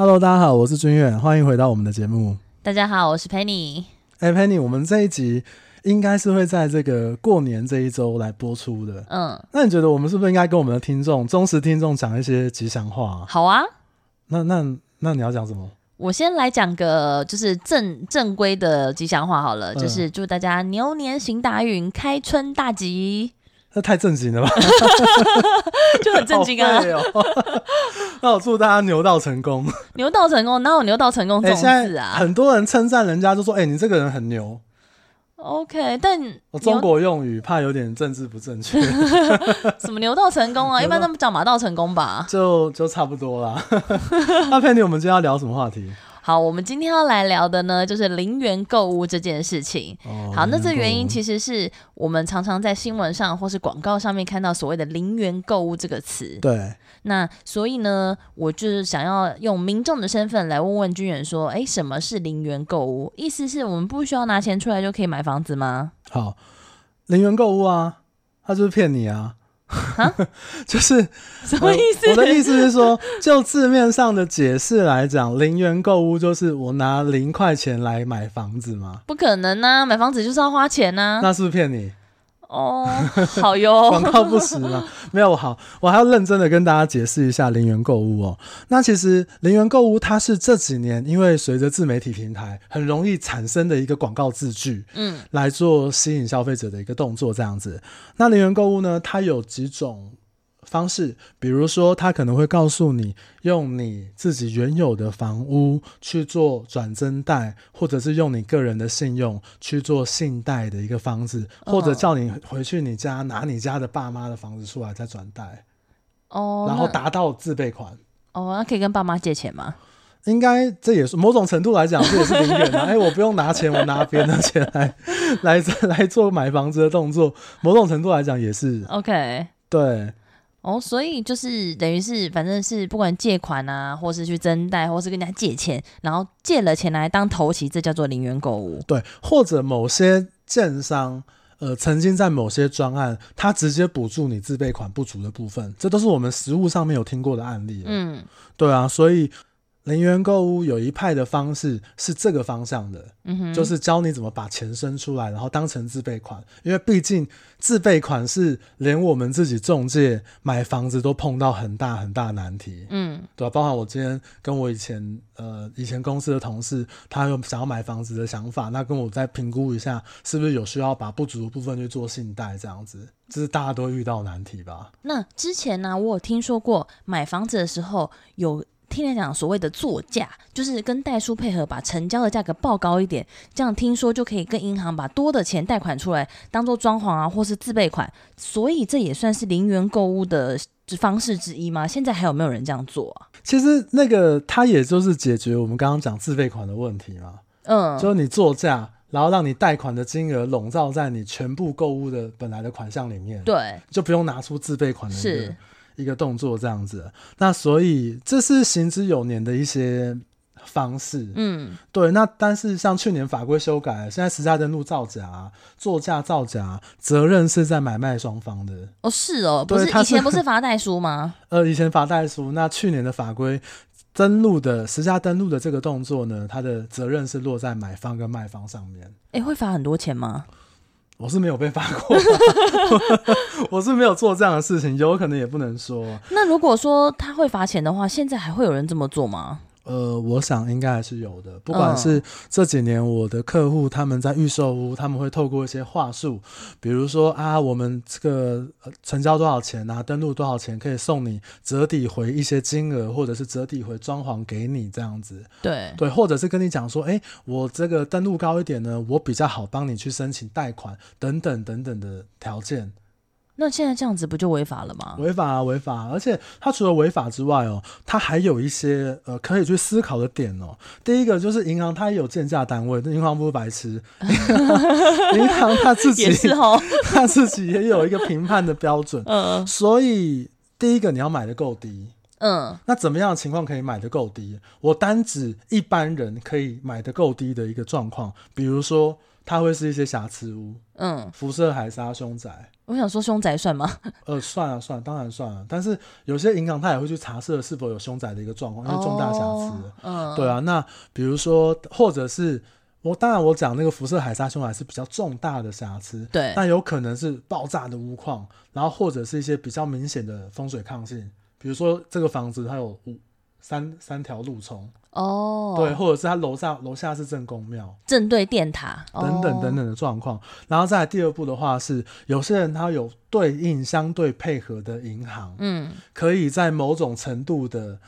Hello，大家好，我是君远，欢迎回到我们的节目。大家好，我是 Penny。哎，Penny，我们这一集应该是会在这个过年这一周来播出的。嗯，那你觉得我们是不是应该跟我们的听众、忠实听众讲一些吉祥话？好啊。那那那你要讲什么？我先来讲个就是正正规的吉祥话好了，嗯、就是祝大家牛年行大运，开春大吉。那太正经了吧？就很正经啊！哦、那我祝大家牛到成功，牛到成功，哪有牛到成功这种事啊？很多人称赞人家就说：“哎、欸，你这个人很牛。” OK，但我中国用语怕有点政治不正确。什么牛到成功啊？一般都讲马到成功吧？就就差不多啦。那 Penny，我们今天要聊什么话题？好，我们今天要来聊的呢，就是零元购物这件事情。哦、好，那这原因其实是我们常常在新闻上或是广告上面看到所谓的零元购物这个词。对。那所以呢，我就是想要用民众的身份来问问军远说，哎，什么是零元购物？意思是我们不需要拿钱出来就可以买房子吗？好，零元购物啊，他就是骗你啊。蛤 就是什么意思？呃，我的意思是说，就字面上的解释来讲，零元购物就是我拿零块钱来买房子吗？不可能啊，买房子就是要花钱啊。那是不是骗你？哦，好哟，广告不实了？没有，好，我还要认真的跟大家解释一下零元购物哦。那其实零元购物它是这几年因为随着自媒体平台很容易产生的一个广告字句，嗯，来做吸引消费者的一个动作这样子。那零元购物呢，它有几种方式，比如说，他可能会告诉你，用你自己原有的房屋去做转增贷，或者是用你个人的信用去做信贷的一个方式，或者叫你回去你家拿你家的爸妈的房子出来再转贷，哦，然后达到自备款。哦，那可以跟爸妈借钱吗？应该这也是某种程度来讲，这也是零元的。哎，我不用拿钱，我拿别人的钱来 来来做买房子的动作，某种程度来讲也是 OK。对。哦，所以就是等于是，反正是不管借款啊，或是去增贷，或是跟人家借钱，然后借了钱来当头期，这叫做零元购物。对，或者某些建商，呃，曾经在某些专案，他直接补助你自备款不足的部分，这都是我们实物上面有听过的案例。嗯，对啊，所以。零元购物有一派的方式是这个方向的，嗯哼，就是教你怎么把钱生出来，然后当成自备款。因为毕竟自备款是连我们自己中介买房子都碰到很大很大难题，嗯，对吧？包括我今天跟我以前呃以前公司的同事，他有想要买房子的想法，那跟我再评估一下，是不是有需要把不足的部分去做信贷这样子，这是大家都遇到难题吧？那之前呢，我有听说过买房子的时候有。听人讲所谓的作价，就是跟代书配合，把成交的价格报高一点，这样听说就可以跟银行把多的钱贷款出来，当做装潢啊，或是自备款。所以这也算是零元购物的方式之一吗？现在还有没有人这样做啊？其实那个它也就是解决我们刚刚讲自备款的问题嘛。嗯，就是你作价，然后让你贷款的金额笼罩在你全部购物的本来的款项里面，对，就不用拿出自备款的是。一个动作这样子，那所以这是行之有年的一些方式，嗯，对。那但是像去年法规修改，现在实价登录造假、作价造假，责任是在买卖双方的。哦，是哦，不是以前不是罚代书吗？呃，以前罚代书，那去年的法规登录的实价登录的这个动作呢，它的责任是落在买方跟卖方上面。哎，会罚很多钱吗？我是没有被罚过，我是没有做这样的事情，有可能也不能说。那如果说他会罚钱的话，现在还会有人这么做吗？呃，我想应该还是有的。不管是这几年我的客户他们在预售屋，他们会透过一些话术，比如说啊，我们这个成交多少钱啊，登录多少钱，可以送你折抵回一些金额，或者是折抵回装潢给你这样子。对对，或者是跟你讲说，哎，我这个登录高一点呢，我比较好帮你去申请贷款等等等等的条件。那现在这样子不就违法了吗？违法啊，违法啊！而且它除了违法之外哦，它还有一些呃可以去思考的点哦。第一个就是银行它也有建价单位，银行不是白痴，银行它自己 也是哦，它自己也有一个评判的标准。嗯，所以第一个你要买的够低，嗯，那怎么样的情况可以买的够低？我单指一般人可以买的够低的一个状况，比如说它会是一些瑕疵屋，嗯，辐射海沙、凶宅。我想说凶宅算吗？呃，算啊，算，当然算了。但是有些银行他也会去查设是否有凶宅的一个状况，因为重大瑕疵。哦、嗯，对啊。那比如说，或者是我当然我讲那个辐射海沙凶宅是比较重大的瑕疵，对。那有可能是爆炸的屋况，然后或者是一些比较明显的风水抗性，比如说这个房子它有五三三条路冲。哦，对，或者是他楼上楼下是正宫庙，正对电塔等等等等的状况。然后再来第二步的话是，有些人他有对应相对配合的银行，嗯，可以在某种程度的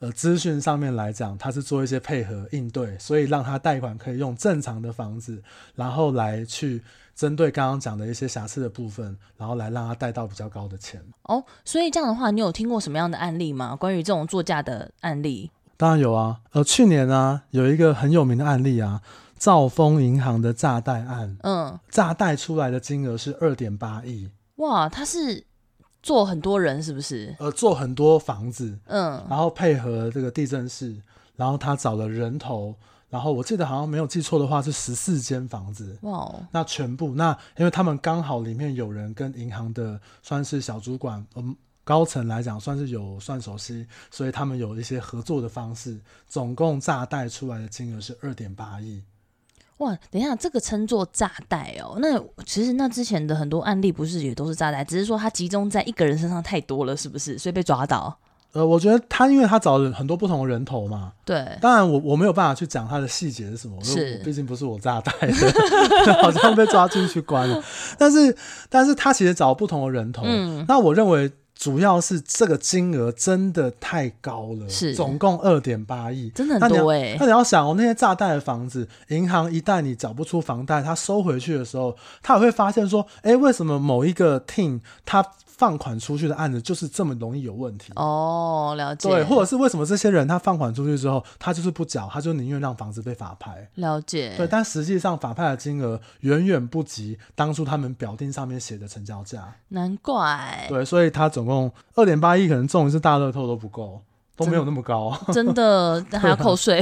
呃资讯上面来讲，他是做一些配合应对，所以让他贷款可以用正常的房子，然后来去针对刚刚讲的一些瑕疵的部分，然后来让他贷到比较高的钱。哦，所以这样的话，你有听过什么样的案例吗？关于这种作价的案例？当然有啊，呃，去年啊，有一个很有名的案例啊，兆丰银行的诈贷案，嗯，诈贷出来的金额是二点八亿，哇，他是做很多人是不是？呃，做很多房子，嗯，然后配合这个地震室，然后他找了人头，然后我记得好像没有记错的话是十四间房子，哇，那全部那因为他们刚好里面有人跟银行的算是小主管，嗯。高层来讲算是有算熟悉，所以他们有一些合作的方式。总共诈贷出来的金额是二点八亿。哇，等一下，这个称作诈贷哦？那其实那之前的很多案例不是也都是诈贷，只是说它集中在一个人身上太多了，是不是？所以被抓到。呃，我觉得他因为他找了很多不同的人头嘛。对。当然我我没有办法去讲他的细节是什么，是，毕竟不是我炸弹的，好像被抓进去关了。但是，但是他其实找不同的人头。嗯。那我认为。主要是这个金额真的太高了，是总共二点八亿，真的很多哎、欸。那你要想哦，那些炸贷的房子，银行一旦你缴不出房贷，他收回去的时候，他也会发现说，哎，为什么某一个 team 他放款出去的案子就是这么容易有问题？哦，了解。对，或者是为什么这些人他放款出去之后，他就是不缴，他就宁愿让房子被法拍？了解。对，但实际上法拍的金额远远不及当初他们表定上面写的成交价。难怪。对，所以他总共二点八亿，可能中一次大乐透都不够，都没有那么高。真，真的还要扣税。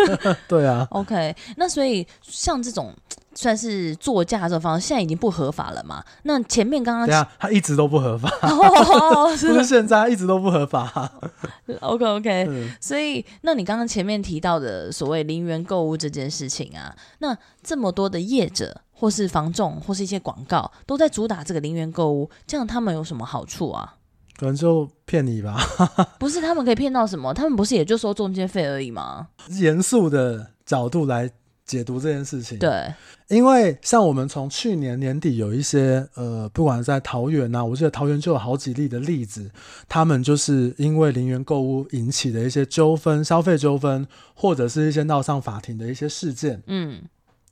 对啊。OK，那所以像这种。算是作价这种方式，现在已经不合法了嘛？那前面刚刚对啊，他一直都不合法，哦、是不是现在一直都不合法。OK OK，、嗯、所以那你刚刚前面提到的所谓零元购物这件事情啊，那这么多的业者或是房仲或是一些广告都在主打这个零元购物，这样他们有什么好处啊？可能就骗你吧。不是，他们可以骗到什么？他们不是也就收中介费而已吗？严肃的角度来。解读这件事情，对，因为像我们从去年年底有一些呃，不管在桃园呐，我记得桃园就有好几例的例子，他们就是因为零元购物引起的一些纠纷、消费纠纷，或者是一些闹上法庭的一些事件。嗯，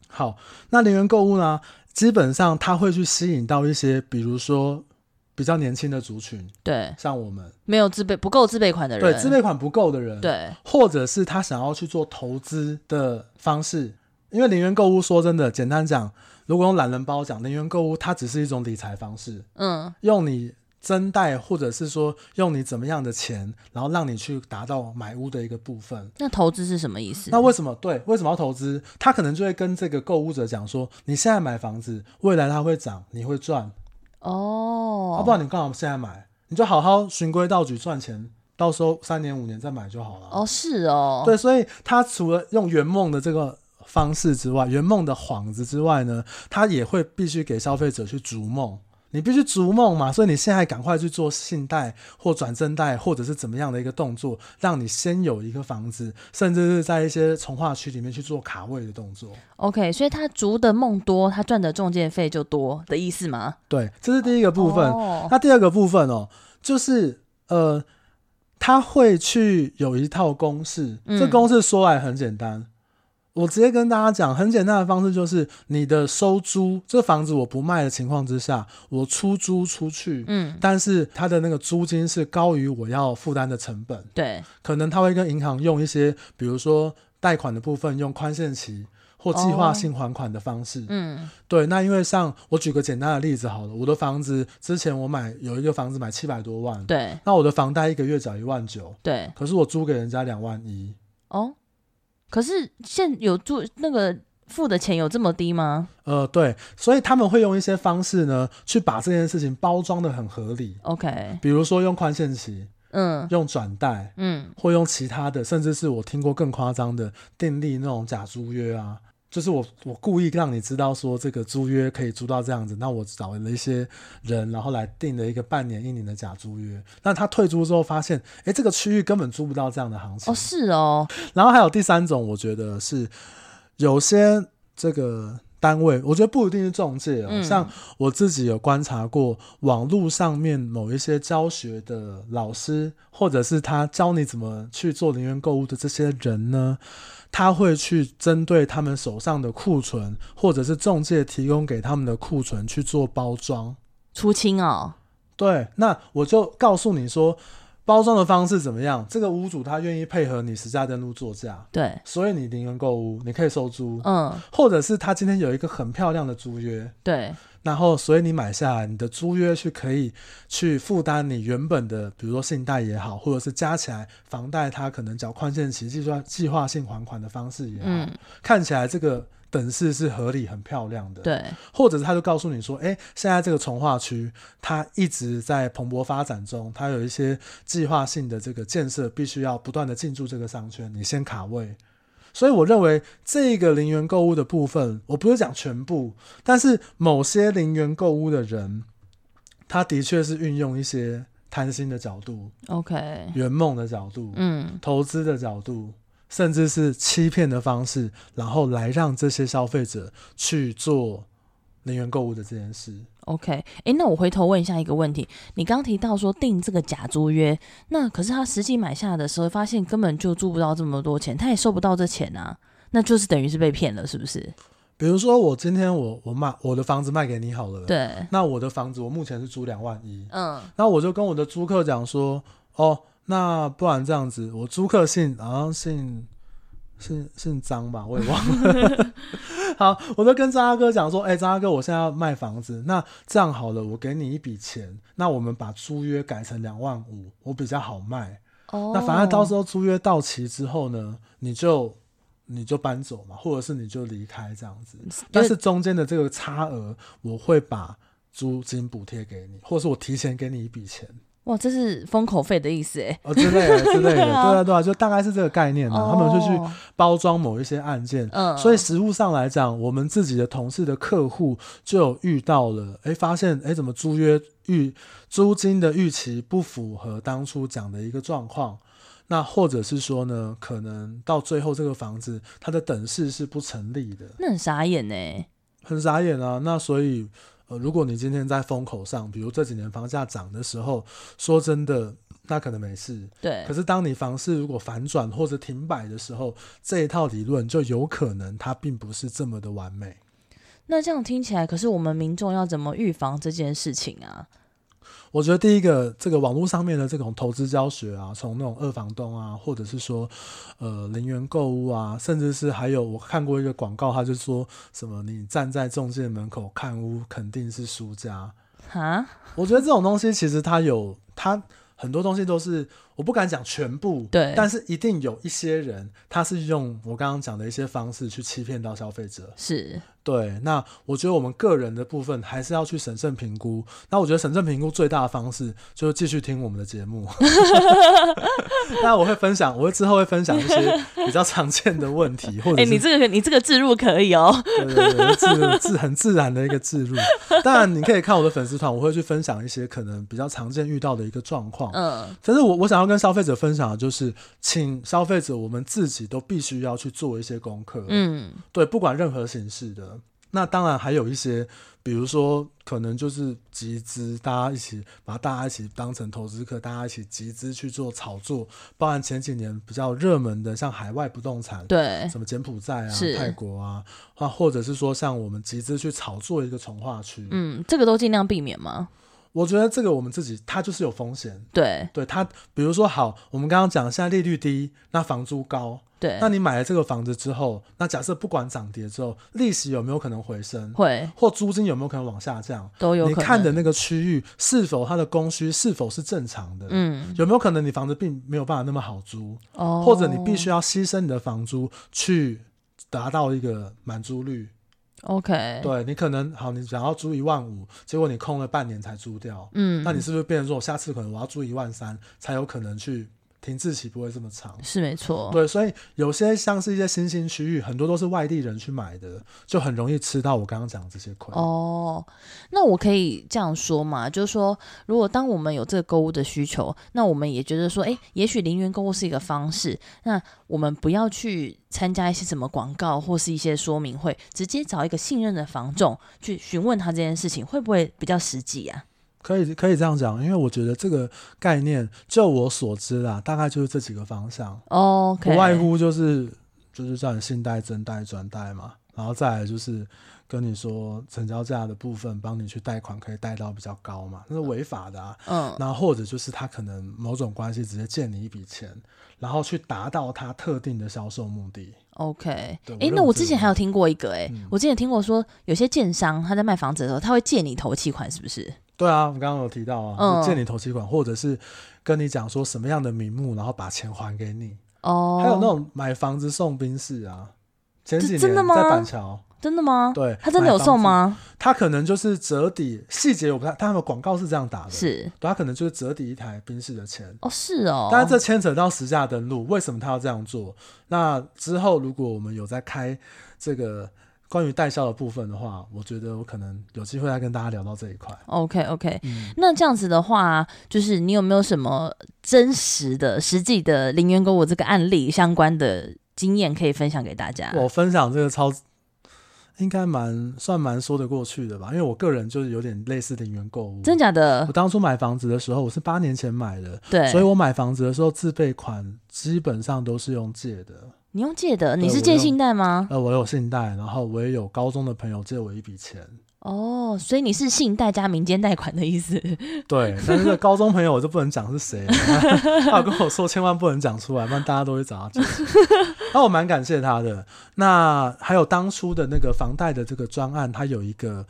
好，那零元购物呢，基本上它会去吸引到一些，比如说比较年轻的族群，对，像我们。没有自备不够自备款的人，对，自备款不够的人，对，或者是他想要去做投资的方式。因为零元购物，说真的，简单讲，如果用懒人包讲，零元购物它只是一种理财方式。嗯，用你增贷，或者是说用你怎么样的钱，然后让你去达到买屋的一个部分。那投资是什么意思？那为什么对？为什么要投资？他可能就会跟这个购物者讲说：你现在买房子，未来它会涨，你会赚。哦，要不然你干嘛现在买？你就好好循规蹈矩赚钱，到时候三年五年再买就好了。哦，是哦，对，所以他除了用圆梦的这个。方式之外，圆梦的幌子之外呢，他也会必须给消费者去逐梦，你必须逐梦嘛，所以你现在赶快去做信贷或转正贷，或者是怎么样的一个动作，让你先有一个房子，甚至是在一些从化区里面去做卡位的动作。OK，所以他逐的梦多，他赚的中介费就多的意思吗？对，这是第一个部分。Oh. 那第二个部分哦，就是呃，他会去有一套公式，嗯、这公式说来很简单。我直接跟大家讲，很简单的方式就是，你的收租，这房子我不卖的情况之下，我出租出去，嗯，但是它的那个租金是高于我要负担的成本，对，可能他会跟银行用一些，比如说贷款的部分用宽限期或计划性还款的方式，嗯，对，那因为像我举个简单的例子好了，我的房子之前我买有一个房子买七百多万，对，那我的房贷一个月缴一万九，对，可是我租给人家两万一，哦。可是现有住那个付的钱有这么低吗？呃，对，所以他们会用一些方式呢，去把这件事情包装的很合理。OK，比如说用宽限期，嗯，用转贷，嗯，或用其他的，甚至是我听过更夸张的订立那种假租约啊。就是我，我故意让你知道说这个租约可以租到这样子，那我找了一些人，然后来订了一个半年、一年的假租约。那他退租之后发现，哎、欸，这个区域根本租不到这样的行情。哦，是哦。然后还有第三种，我觉得是有些这个单位，我觉得不一定是中介哦。嗯、像我自己有观察过，网络上面某一些教学的老师，或者是他教你怎么去做零元购物的这些人呢。他会去针对他们手上的库存，或者是中介提供给他们的库存去做包装出清哦。对，那我就告诉你说，包装的方式怎么样？这个屋主他愿意配合你实价登录作价，对，所以你零元购屋，你可以收租，嗯，或者是他今天有一个很漂亮的租约，对。然后，所以你买下来，你的租约去可以去负担你原本的，比如说信贷也好，或者是加起来房贷，它可能缴宽限期计算计划性还款的方式也好，嗯、看起来这个等式是合理、很漂亮的。对，或者是他就告诉你说，哎，现在这个从化区它一直在蓬勃发展中，它有一些计划性的这个建设，必须要不断的进驻这个商圈，你先卡位。所以我认为这个零元购物的部分，我不是讲全部，但是某些零元购物的人，他的确是运用一些贪心的角度，OK，圆梦的角度，嗯，投资的角度，甚至是欺骗的方式，然后来让这些消费者去做零元购物的这件事。OK，哎、欸，那我回头问一下一个问题，你刚提到说订这个假租约，那可是他实际买下的时候发现根本就租不到这么多钱，他也收不到这钱啊，那就是等于是被骗了，是不是？比如说我今天我我卖我的房子卖给你好了，对，那我的房子我目前是租两万一，嗯，那我就跟我的租客讲说，哦，那不然这样子，我租客姓好像姓。姓姓张吧，我也忘了。好，我就跟张大哥讲说，哎、欸，张大哥，我现在要卖房子，那这样好了，我给你一笔钱，那我们把租约改成两万五，我比较好卖。哦，那反正到时候租约到期之后呢，你就你就搬走嘛，或者是你就离开这样子。但是中间的这个差额，我会把租金补贴给你，或者是我提前给你一笔钱。哇，这是封口费的意思哎，哦，之类的之类的，对啊对啊，就大概是这个概念他们就去包装某一些案件，嗯，所以实务上来讲，我们自己的同事的客户就有遇到了，哎，发现哎，怎么租约预租金的预期不符合当初讲的一个状况，那或者是说呢，可能到最后这个房子它的等式是不成立的，那很傻眼呢，很傻眼啊，那所以。如果你今天在风口上，比如这几年房价涨的时候，说真的，那可能没事。对。可是当你房市如果反转或者停摆的时候，这一套理论就有可能它并不是这么的完美。那这样听起来，可是我们民众要怎么预防这件事情啊？我觉得第一个，这个网络上面的这种投资教学啊，从那种二房东啊，或者是说，呃，零元购物啊，甚至是还有我看过一个广告，他就说什么你站在中介门口看屋，肯定是输家。哈，我觉得这种东西其实它有它。很多东西都是我不敢讲全部，对，但是一定有一些人他是用我刚刚讲的一些方式去欺骗到消费者，是对。那我觉得我们个人的部分还是要去审慎评估。那我觉得审慎评估最大的方式就是继续听我们的节目。那我会分享，我会之后会分享一些比较常见的问题，或者 哎、欸，你这个你这个置入可以哦，对对对，自自很自然的一个置入。当然你可以看我的粉丝团，我会去分享一些可能比较常见遇到的一个状况。嗯，可是我我想要跟消费者分享的就是，请消费者我们自己都必须要去做一些功课。嗯，对，不管任何形式的。那当然还有一些，比如说可能就是集资，大家一起把大家一起当成投资客，大家一起集资去做炒作。包含前几年比较热门的，像海外不动产，对，什么柬埔寨啊、泰国啊，或或者是说像我们集资去炒作一个从化区，嗯，这个都尽量避免吗？我觉得这个我们自己，它就是有风险。对，对它，比如说好，我们刚刚讲现在利率低，那房租高，对，那你买了这个房子之后，那假设不管涨跌之后，利息有没有可能回升？会，或租金有没有可能往下降？都有可能。你看的那个区域是否它的供需是否是正常的？嗯，有没有可能你房子并没有办法那么好租？哦，或者你必须要牺牲你的房租去达到一个满租率。OK，对你可能好，你想要租一万五，结果你空了半年才租掉，嗯，那你是不是变成说，我下次可能我要租一万三，才有可能去？停滞期不会这么长，是没错。对，所以有些像是一些新兴区域，很多都是外地人去买的，就很容易吃到我刚刚讲的这些亏。哦，那我可以这样说嘛？就是说，如果当我们有这个购物的需求，那我们也觉得说，哎，也许零元购物是一个方式。那我们不要去参加一些什么广告或是一些说明会，直接找一个信任的房仲去询问他这件事情，会不会比较实际啊？可以可以这样讲，因为我觉得这个概念，就我所知啦，大概就是这几个方向哦，okay. 不外乎就是就是叫你信贷、增贷、转贷嘛，然后再来就是跟你说成交价的部分，帮你去贷款，可以贷到比较高嘛，那是违法的啊。嗯，然后或者就是他可能某种关系直接借你一笔钱，然后去达到他特定的销售目的。OK，哎、欸，那我之前还有听过一个、欸，哎、嗯，我之前听过说有些建商他在卖房子的时候，他会借你头期款，是不是？对啊，我刚刚有提到啊，嗯、借你投期款，或者是跟你讲说什么样的名目，然后把钱还给你。哦，还有那种买房子送宾士啊，前几年在板桥，真的吗？对，他真的有送吗？他可能就是折抵，细节我不太，他们广告是这样打的，是，对，他可能就是折抵一台宾士的钱。哦，是哦，但是这牵扯到实价登录，为什么他要这样做？那之后如果我们有在开这个。关于代销的部分的话，我觉得我可能有机会再跟大家聊到这一块。OK OK，嗯，那这样子的话，就是你有没有什么真实的、实际的零元购物这个案例相关的经验可以分享给大家？我分享这个超应该蛮算蛮说得过去的吧，因为我个人就是有点类似零元购物。真假的？我当初买房子的时候，我是八年前买的，对，所以我买房子的时候自备款基本上都是用借的。你用借的？你是借信贷吗？呃，我有信贷，然后我也有高中的朋友借我一笔钱。哦，所以你是信贷加民间贷款的意思？对，但是高中朋友我就不能讲是谁，他有跟我说千万不能讲出来，不然大家都会找他借。那我蛮感谢他的。那还有当初的那个房贷的这个专案，它有一个。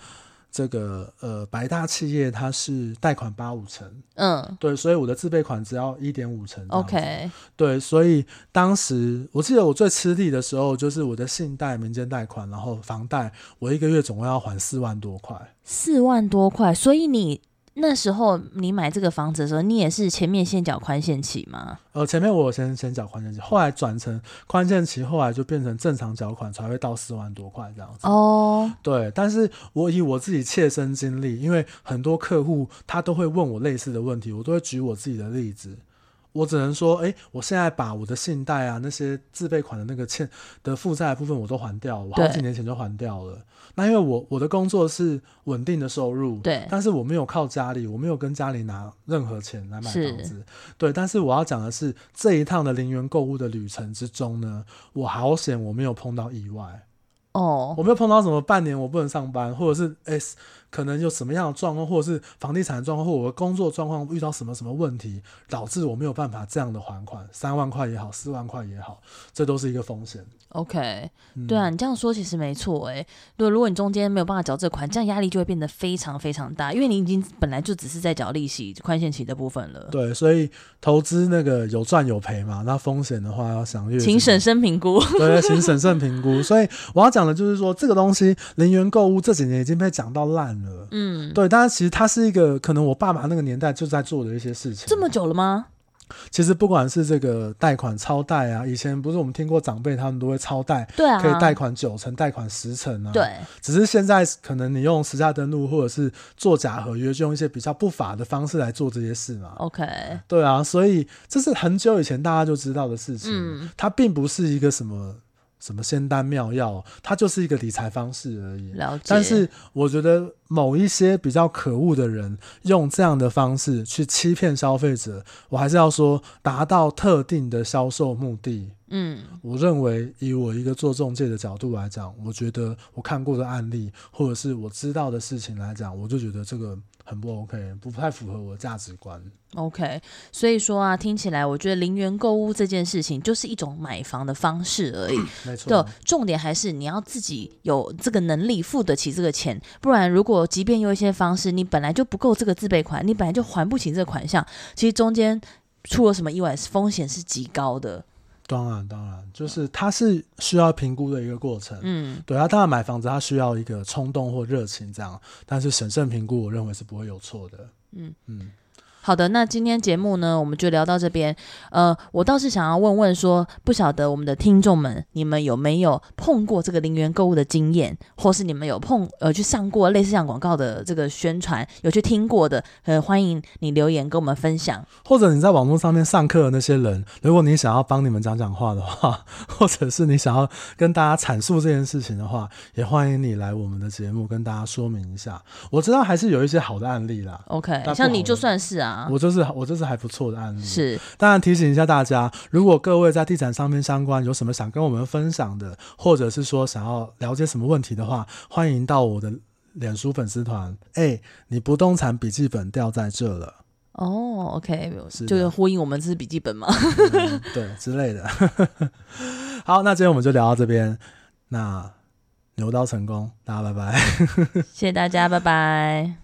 这个呃，白大企业它是贷款八五成，嗯，对，所以我的自备款只要一点五成，OK，对，所以当时我记得我最吃力的时候，就是我的信贷、民间贷款，然后房贷，我一个月总共要还四万多块，四万多块，所以你。那时候你买这个房子的时候，你也是前面先缴宽限期吗？呃，前面我先先缴宽限期，后来转成宽限期，后来就变成正常缴款才会到四万多块这样子。哦，对，但是我以我自己切身经历，因为很多客户他都会问我类似的问题，我都会举我自己的例子。我只能说，哎、欸，我现在把我的信贷啊，那些自备款的那个欠的负债部分我都还掉了，我好几年前就还掉了。那因为我我的工作是稳定的收入，对，但是我没有靠家里，我没有跟家里拿任何钱来买房子，对。但是我要讲的是，这一趟的零元购物的旅程之中呢，我好险我没有碰到意外。哦，我没有碰到什么半年我不能上班，或者是哎、欸、可能有什么样的状况，或者是房地产状况，或者我的工作状况遇到什么什么问题，导致我没有办法这样的还款，三万块也好，四万块也好，这都是一个风险。OK，、嗯、对啊，你这样说其实没错哎。对，如果你中间没有办法缴这款，这样压力就会变得非常非常大，因为你已经本来就只是在缴利息、宽限期的部分了。对，所以投资那个有赚有赔嘛，那风险的话要想略请审慎评估。对，请审慎评估。所以我要讲。讲的就是说，这个东西零元购物这几年已经被讲到烂了。嗯，对，但是其实它是一个可能我爸爸那个年代就在做的一些事情。这么久了吗？其实不管是这个贷款超贷啊，以前不是我们听过长辈他们都会超贷，对啊，可以贷款九成、贷款十成啊。对，只是现在可能你用实价登录或者是做假合约，就用一些比较不法的方式来做这些事嘛。OK，对啊，所以这是很久以前大家就知道的事情。嗯，它并不是一个什么。什么仙丹妙药，它就是一个理财方式而已。了解。但是我觉得某一些比较可恶的人用这样的方式去欺骗消费者，我还是要说，达到特定的销售目的。嗯，我认为以我一个做中介的角度来讲，我觉得我看过的案例或者是我知道的事情来讲，我就觉得这个。很不 OK，不太符合我的价值观。OK，所以说啊，听起来我觉得零元购物这件事情就是一种买房的方式而已。没错，对，重点还是你要自己有这个能力付得起这个钱，不然如果即便有一些方式，你本来就不够这个自备款，你本来就还不起这个款项，其实中间出了什么意外，风险是极高的。当然，当然，就是它是需要评估的一个过程。嗯，对他，当然买房子他需要一个冲动或热情这样，但是审慎评估，我认为是不会有错的。嗯嗯。好的，那今天节目呢，我们就聊到这边。呃，我倒是想要问问说，不晓得我们的听众们，你们有没有碰过这个零元购物的经验，或是你们有碰呃去上过类似像广告的这个宣传，有去听过的，呃，欢迎你留言跟我们分享。或者你在网络上面上课的那些人，如果你想要帮你们讲讲话的话，或者是你想要跟大家阐述这件事情的话，也欢迎你来我们的节目跟大家说明一下。我知道还是有一些好的案例啦。OK，像你就算是啊。我就是我就是还不错的案例，是。当然提醒一下大家，如果各位在地产上面相关有什么想跟我们分享的，或者是说想要了解什么问题的话，欢迎到我的脸书粉丝团。哎、欸，你不动产笔记本掉在这了。哦，OK，是就是呼应我们这是笔记本嘛、嗯，对之类的。好，那今天我们就聊到这边。那牛刀成功，大家拜拜。谢谢大家，拜拜。